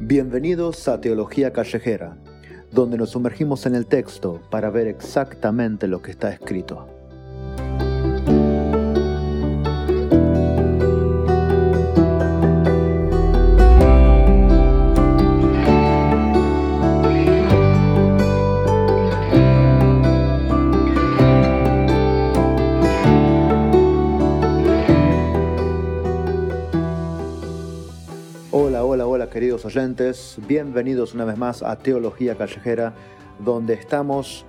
Bienvenidos a Teología Callejera, donde nos sumergimos en el texto para ver exactamente lo que está escrito. Bienvenidos una vez más a Teología Callejera, donde estamos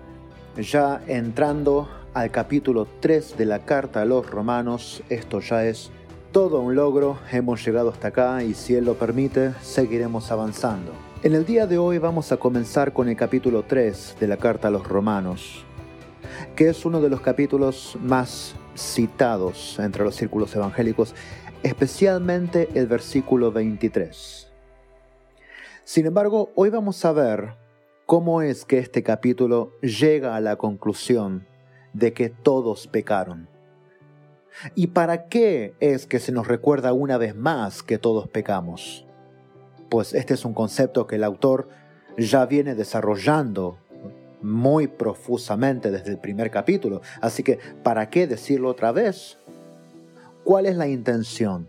ya entrando al capítulo 3 de la carta a los romanos. Esto ya es todo un logro, hemos llegado hasta acá y si Él lo permite, seguiremos avanzando. En el día de hoy vamos a comenzar con el capítulo 3 de la carta a los romanos, que es uno de los capítulos más citados entre los círculos evangélicos, especialmente el versículo 23. Sin embargo, hoy vamos a ver cómo es que este capítulo llega a la conclusión de que todos pecaron. ¿Y para qué es que se nos recuerda una vez más que todos pecamos? Pues este es un concepto que el autor ya viene desarrollando muy profusamente desde el primer capítulo, así que ¿para qué decirlo otra vez? ¿Cuál es la intención?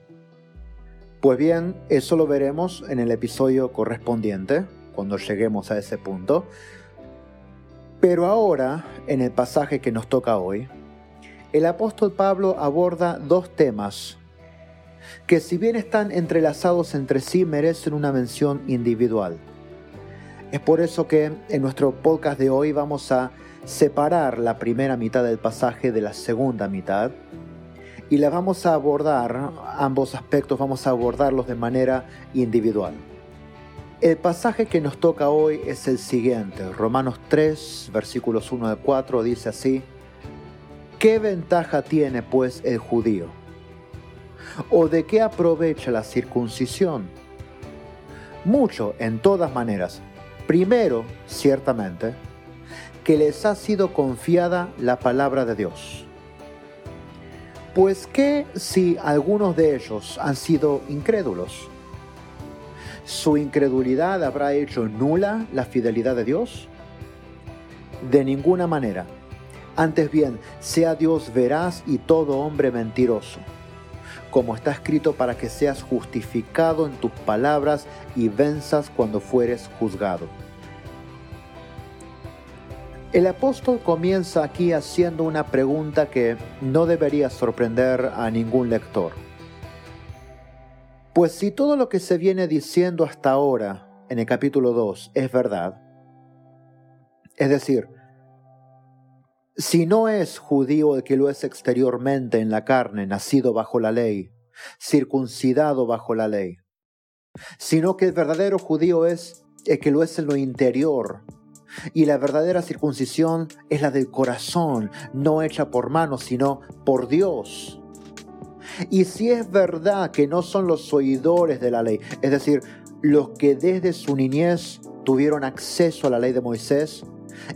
Pues bien, eso lo veremos en el episodio correspondiente, cuando lleguemos a ese punto. Pero ahora, en el pasaje que nos toca hoy, el apóstol Pablo aborda dos temas que si bien están entrelazados entre sí, merecen una mención individual. Es por eso que en nuestro podcast de hoy vamos a separar la primera mitad del pasaje de la segunda mitad y la vamos a abordar, ambos aspectos vamos a abordarlos de manera individual. El pasaje que nos toca hoy es el siguiente, Romanos 3, versículos 1 al 4, dice así, ¿qué ventaja tiene pues el judío? ¿O de qué aprovecha la circuncisión? Mucho, en todas maneras. Primero, ciertamente, que les ha sido confiada la palabra de Dios pues qué si algunos de ellos han sido incrédulos? ¿Su incredulidad habrá hecho nula la fidelidad de Dios? De ninguna manera. Antes bien, sea Dios veraz y todo hombre mentiroso, como está escrito para que seas justificado en tus palabras y venzas cuando fueres juzgado. El apóstol comienza aquí haciendo una pregunta que no debería sorprender a ningún lector. Pues si todo lo que se viene diciendo hasta ahora en el capítulo 2 es verdad, es decir, si no es judío el que lo es exteriormente en la carne, nacido bajo la ley, circuncidado bajo la ley, sino que el verdadero judío es el que lo es en lo interior, y la verdadera circuncisión es la del corazón, no hecha por manos, sino por Dios. Y si es verdad que no son los oidores de la ley, es decir, los que desde su niñez tuvieron acceso a la ley de Moisés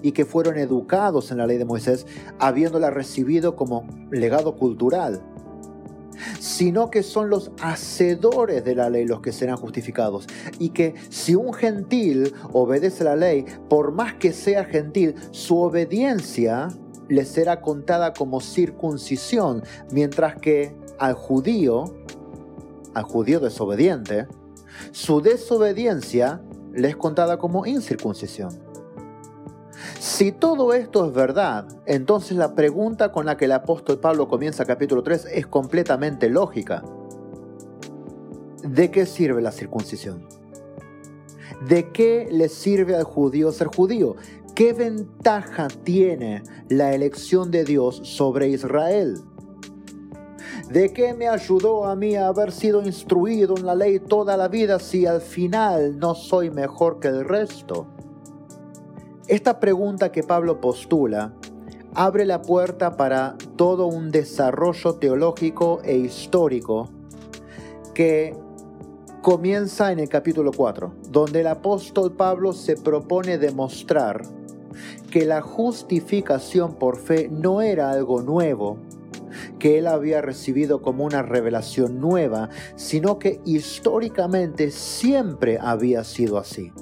y que fueron educados en la ley de Moisés, habiéndola recibido como legado cultural, sino que son los hacedores de la ley los que serán justificados. Y que si un gentil obedece la ley, por más que sea gentil, su obediencia le será contada como circuncisión, mientras que al judío, al judío desobediente, su desobediencia le es contada como incircuncisión. Si todo esto es verdad, entonces la pregunta con la que el apóstol Pablo comienza capítulo 3 es completamente lógica. ¿De qué sirve la circuncisión? ¿De qué le sirve al judío ser judío? ¿Qué ventaja tiene la elección de Dios sobre Israel? ¿De qué me ayudó a mí haber sido instruido en la ley toda la vida si al final no soy mejor que el resto? Esta pregunta que Pablo postula abre la puerta para todo un desarrollo teológico e histórico que comienza en el capítulo 4, donde el apóstol Pablo se propone demostrar que la justificación por fe no era algo nuevo, que él había recibido como una revelación nueva, sino que históricamente siempre había sido así,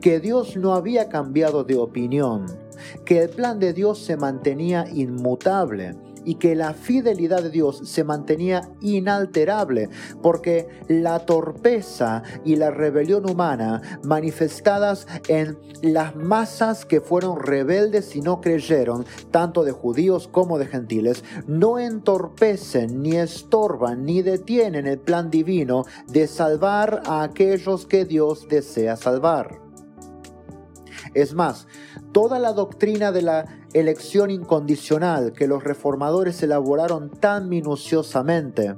que Dios no había cambiado de opinión, que el plan de Dios se mantenía inmutable, y que la fidelidad de Dios se mantenía inalterable, porque la torpeza y la rebelión humana manifestadas en las masas que fueron rebeldes y no creyeron, tanto de judíos como de gentiles, no entorpecen, ni estorban, ni detienen el plan divino de salvar a aquellos que Dios desea salvar. Es más, toda la doctrina de la elección incondicional que los reformadores elaboraron tan minuciosamente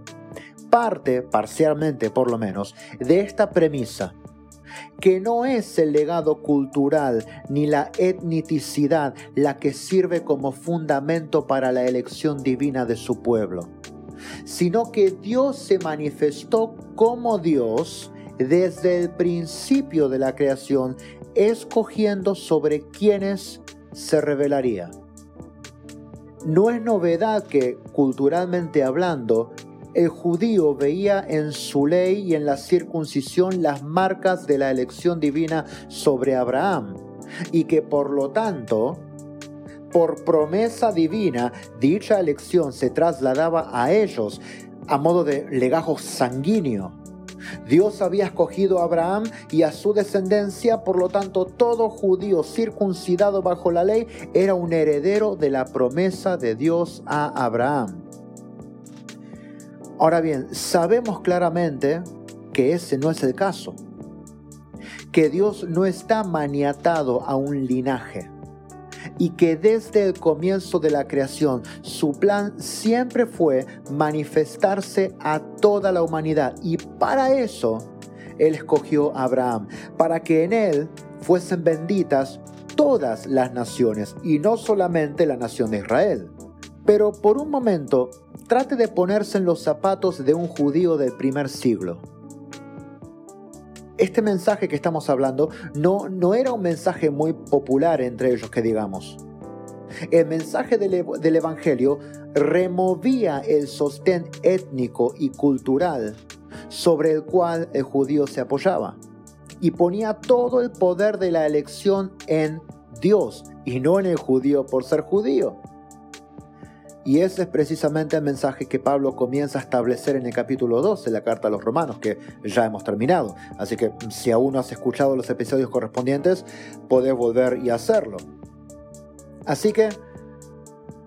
parte, parcialmente por lo menos, de esta premisa, que no es el legado cultural ni la etnicidad la que sirve como fundamento para la elección divina de su pueblo, sino que Dios se manifestó como Dios desde el principio de la creación escogiendo sobre quienes se revelaría. No es novedad que, culturalmente hablando, el judío veía en su ley y en la circuncisión las marcas de la elección divina sobre Abraham, y que por lo tanto, por promesa divina, dicha elección se trasladaba a ellos a modo de legajo sanguíneo. Dios había escogido a Abraham y a su descendencia, por lo tanto todo judío circuncidado bajo la ley era un heredero de la promesa de Dios a Abraham. Ahora bien, sabemos claramente que ese no es el caso, que Dios no está maniatado a un linaje y que desde el comienzo de la creación su plan siempre fue manifestarse a toda la humanidad y para eso Él escogió a Abraham, para que en Él fuesen benditas todas las naciones y no solamente la nación de Israel. Pero por un momento, trate de ponerse en los zapatos de un judío del primer siglo este mensaje que estamos hablando no, no era un mensaje muy popular entre ellos, que digamos. El mensaje del, del Evangelio removía el sostén étnico y cultural sobre el cual el judío se apoyaba y ponía todo el poder de la elección en Dios y no en el judío por ser judío. Y ese es precisamente el mensaje que Pablo comienza a establecer en el capítulo 2 de la carta a los romanos, que ya hemos terminado. Así que si aún no has escuchado los episodios correspondientes, podés volver y hacerlo. Así que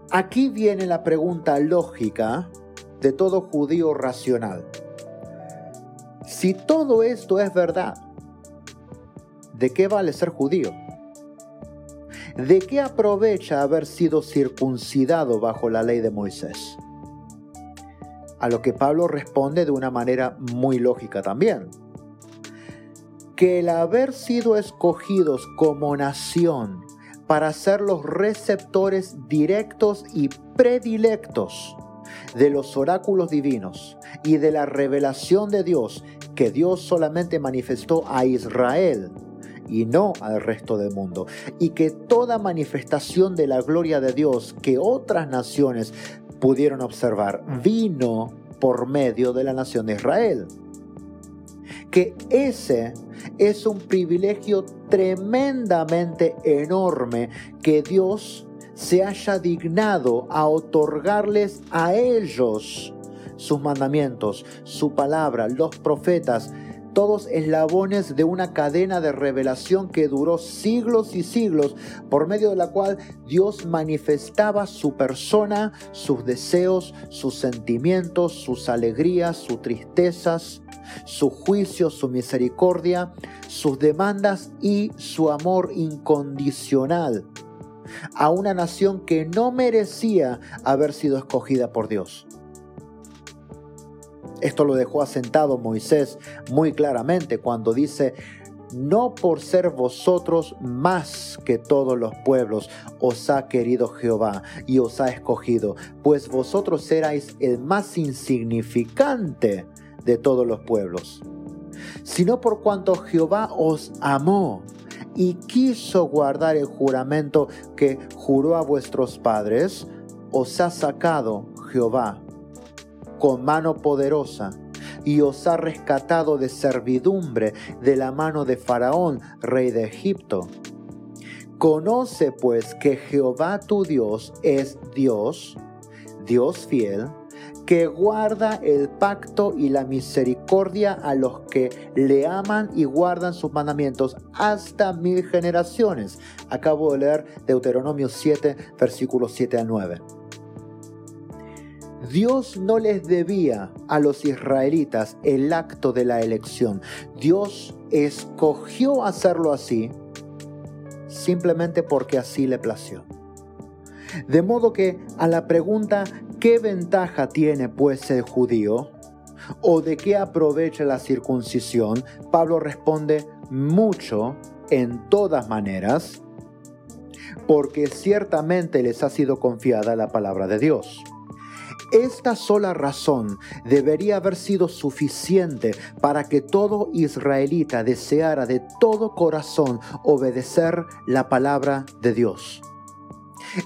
aquí viene la pregunta lógica de todo judío racional. Si todo esto es verdad, ¿de qué vale ser judío? ¿De qué aprovecha haber sido circuncidado bajo la ley de Moisés? A lo que Pablo responde de una manera muy lógica también. Que el haber sido escogidos como nación para ser los receptores directos y predilectos de los oráculos divinos y de la revelación de Dios que Dios solamente manifestó a Israel y no al resto del mundo. Y que toda manifestación de la gloria de Dios que otras naciones pudieron observar vino por medio de la nación de Israel. Que ese es un privilegio tremendamente enorme que Dios se haya dignado a otorgarles a ellos sus mandamientos, su palabra, los profetas, todos eslabones de una cadena de revelación que duró siglos y siglos, por medio de la cual Dios manifestaba su persona, sus deseos, sus sentimientos, sus alegrías, sus tristezas, su juicio, su misericordia, sus demandas y su amor incondicional a una nación que no merecía haber sido escogida por Dios. Esto lo dejó asentado Moisés muy claramente cuando dice, no por ser vosotros más que todos los pueblos os ha querido Jehová y os ha escogido, pues vosotros erais el más insignificante de todos los pueblos. sino por cuanto Jehová os amó y quiso guardar el juramento que juró a vuestros padres, os ha sacado Jehová con mano poderosa y os ha rescatado de servidumbre de la mano de Faraón, rey de Egipto. Conoce pues que Jehová tu Dios es Dios, Dios fiel, que guarda el pacto y la misericordia a los que le aman y guardan sus mandamientos hasta mil generaciones. Acabo de leer Deuteronomio 7, versículos 7 a 9. Dios no les debía a los israelitas el acto de la elección. Dios escogió hacerlo así simplemente porque así le plació. De modo que a la pregunta ¿qué ventaja tiene pues el judío? ¿O de qué aprovecha la circuncisión? Pablo responde mucho en todas maneras, porque ciertamente les ha sido confiada la palabra de Dios. Esta sola razón debería haber sido suficiente para que todo israelita deseara de todo corazón obedecer la palabra de Dios.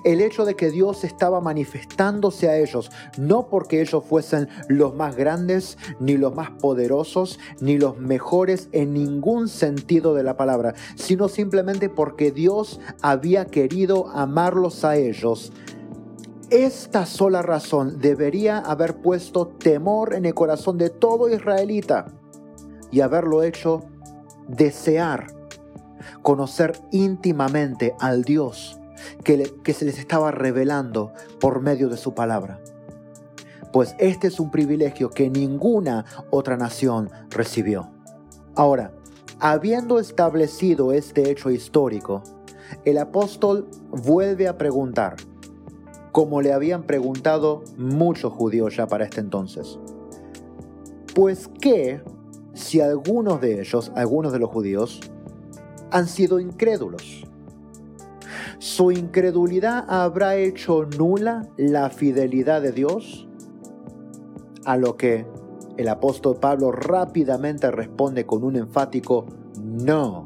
El hecho de que Dios estaba manifestándose a ellos, no porque ellos fuesen los más grandes, ni los más poderosos, ni los mejores en ningún sentido de la palabra, sino simplemente porque Dios había querido amarlos a ellos esta sola razón debería haber puesto temor en el corazón de todo israelita y haberlo hecho desear conocer íntimamente al Dios que, se les estaba revelando por medio de su palabra. Pues este es un privilegio que ninguna otra nación recibió. Ahora, habiendo establecido este hecho histórico, el apóstol vuelve a preguntar, como le habían preguntado muchos judíos ya para este entonces. Pues qué si algunos de ellos, algunos de los judíos, han sido incrédulos. ¿Su incredulidad habrá hecho nula la fidelidad de Dios? A lo que el apóstol Pablo rápidamente responde con un enfático no.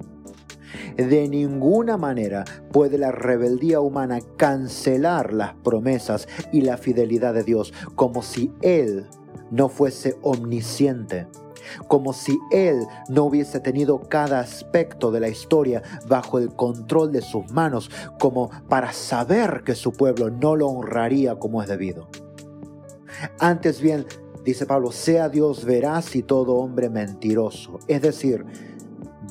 De ninguna manera puede la rebeldía humana cancelar las promesas y la fidelidad de Dios, como si Él no fuese omnisciente, como si Él no hubiese tenido cada aspecto de la historia bajo el control de sus manos, como para saber que su pueblo no lo honraría como es debido. Antes bien, dice Pablo, sea Dios veraz y todo hombre mentiroso. Es decir,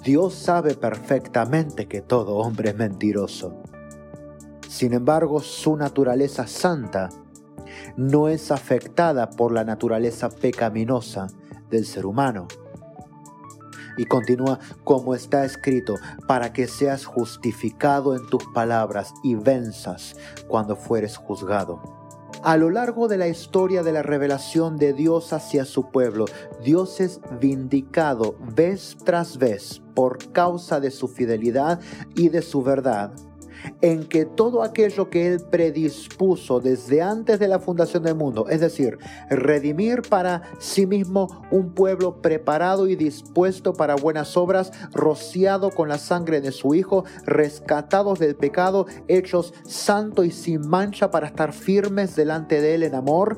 Dios sabe perfectamente que todo hombre es mentiroso. Sin embargo, su naturaleza santa no es afectada por la naturaleza pecaminosa del ser humano. Y continúa como está escrito, para que seas justificado en tus palabras y venzas cuando fueres juzgado. A lo largo de la historia de la revelación de Dios hacia su pueblo, Dios es vindicado vez tras vez por causa de su fidelidad y de su verdad en que todo aquello que Él predispuso desde antes de la fundación del mundo, es decir, redimir para sí mismo un pueblo preparado y dispuesto para buenas obras, rociado con la sangre de su Hijo, rescatados del pecado, hechos santo y sin mancha para estar firmes delante de Él en amor,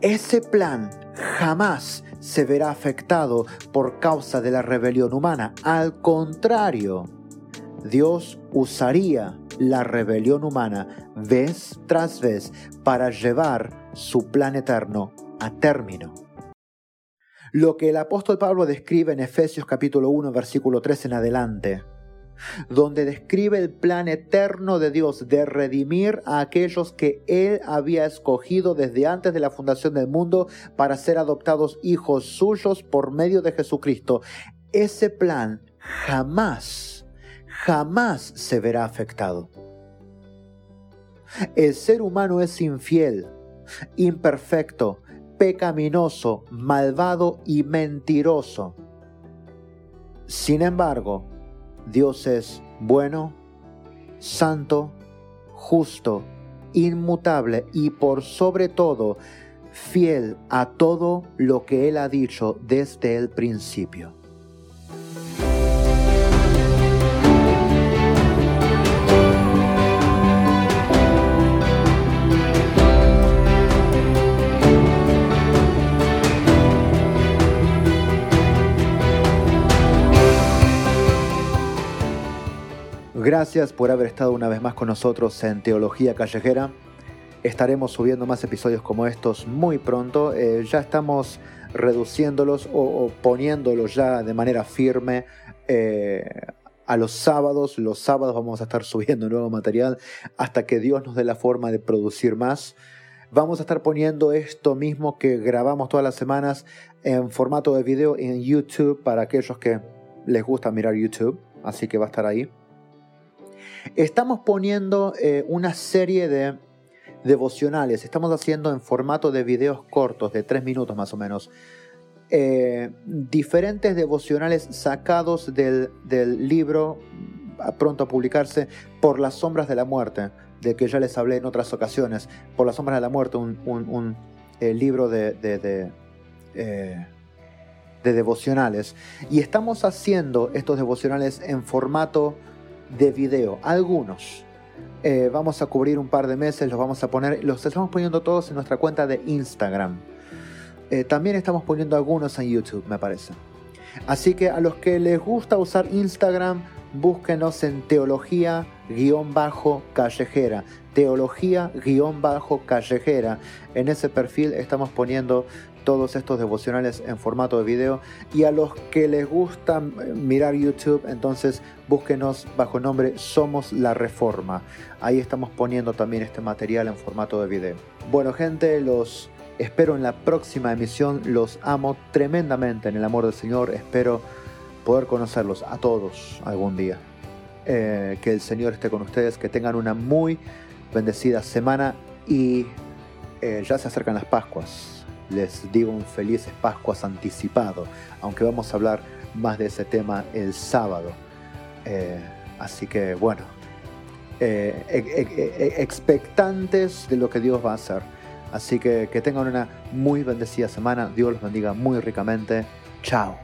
ese plan jamás se verá afectado por causa de la rebelión humana. Al contrario, Dios usaría la rebelión humana vez tras vez para llevar su plan eterno a término. Lo que el apóstol Pablo describe en Efesios capítulo 1 versículo 3 en adelante, donde describe el plan eterno de Dios de redimir a aquellos que Él había escogido desde antes de la fundación del mundo para ser adoptados hijos suyos por medio de Jesucristo. Ese plan jamás jamás se verá afectado. El ser humano es infiel, imperfecto, pecaminoso, malvado y mentiroso. Sin embargo, Dios es bueno, santo, justo, inmutable y por sobre todo fiel a todo lo que Él ha dicho desde el principio. Gracias por haber estado una vez más con nosotros en Teología Callejera. Estaremos subiendo más episodios como estos muy pronto. Eh, ya estamos reduciéndolos o, poniéndolos ya de manera firme eh, a los sábados. Los sábados vamos a estar subiendo nuevo material hasta que Dios nos dé la forma de producir más. Vamos a estar poniendo esto mismo que grabamos todas las semanas en formato de video en YouTube para aquellos que les gusta mirar YouTube. Así que va a estar ahí. Estamos poniendo eh, una serie de devocionales, estamos haciendo en formato de videos cortos, de tres minutos más o menos, eh, diferentes devocionales sacados del, libro pronto a publicarse Por las sombras de la muerte, de que ya les hablé en otras ocasiones, Por las sombras de la muerte, un, eh, libro de, de devocionales. Y estamos haciendo estos devocionales en formato de video, algunos. Eh, vamos a cubrir un par de meses, los vamos a poner, los estamos poniendo todos en nuestra cuenta de Instagram. Eh, también estamos poniendo algunos en YouTube, me parece. Así que a los que les gusta usar Instagram, búsquenos en teología-callejera. Teología-callejera. En ese perfil estamos poniendo todos estos devocionales en formato de video. Y a los que les gusta mirar YouTube, entonces búsquenos bajo nombre Somos la Reforma. Ahí estamos poniendo también este material en formato de video. Bueno gente, los espero en la próxima emisión. Los amo tremendamente en el amor del Señor. Espero poder conocerlos a todos algún día. Eh, que el Señor esté con ustedes, que tengan una muy bendecida semana y eh, ya se acercan las Pascuas les digo un feliz Pascuas anticipado, aunque vamos a hablar más de ese tema el sábado. Eh, así que bueno, expectantes de lo que Dios va a hacer. Así que que tengan una muy bendecida semana. Dios los bendiga muy ricamente. Chao.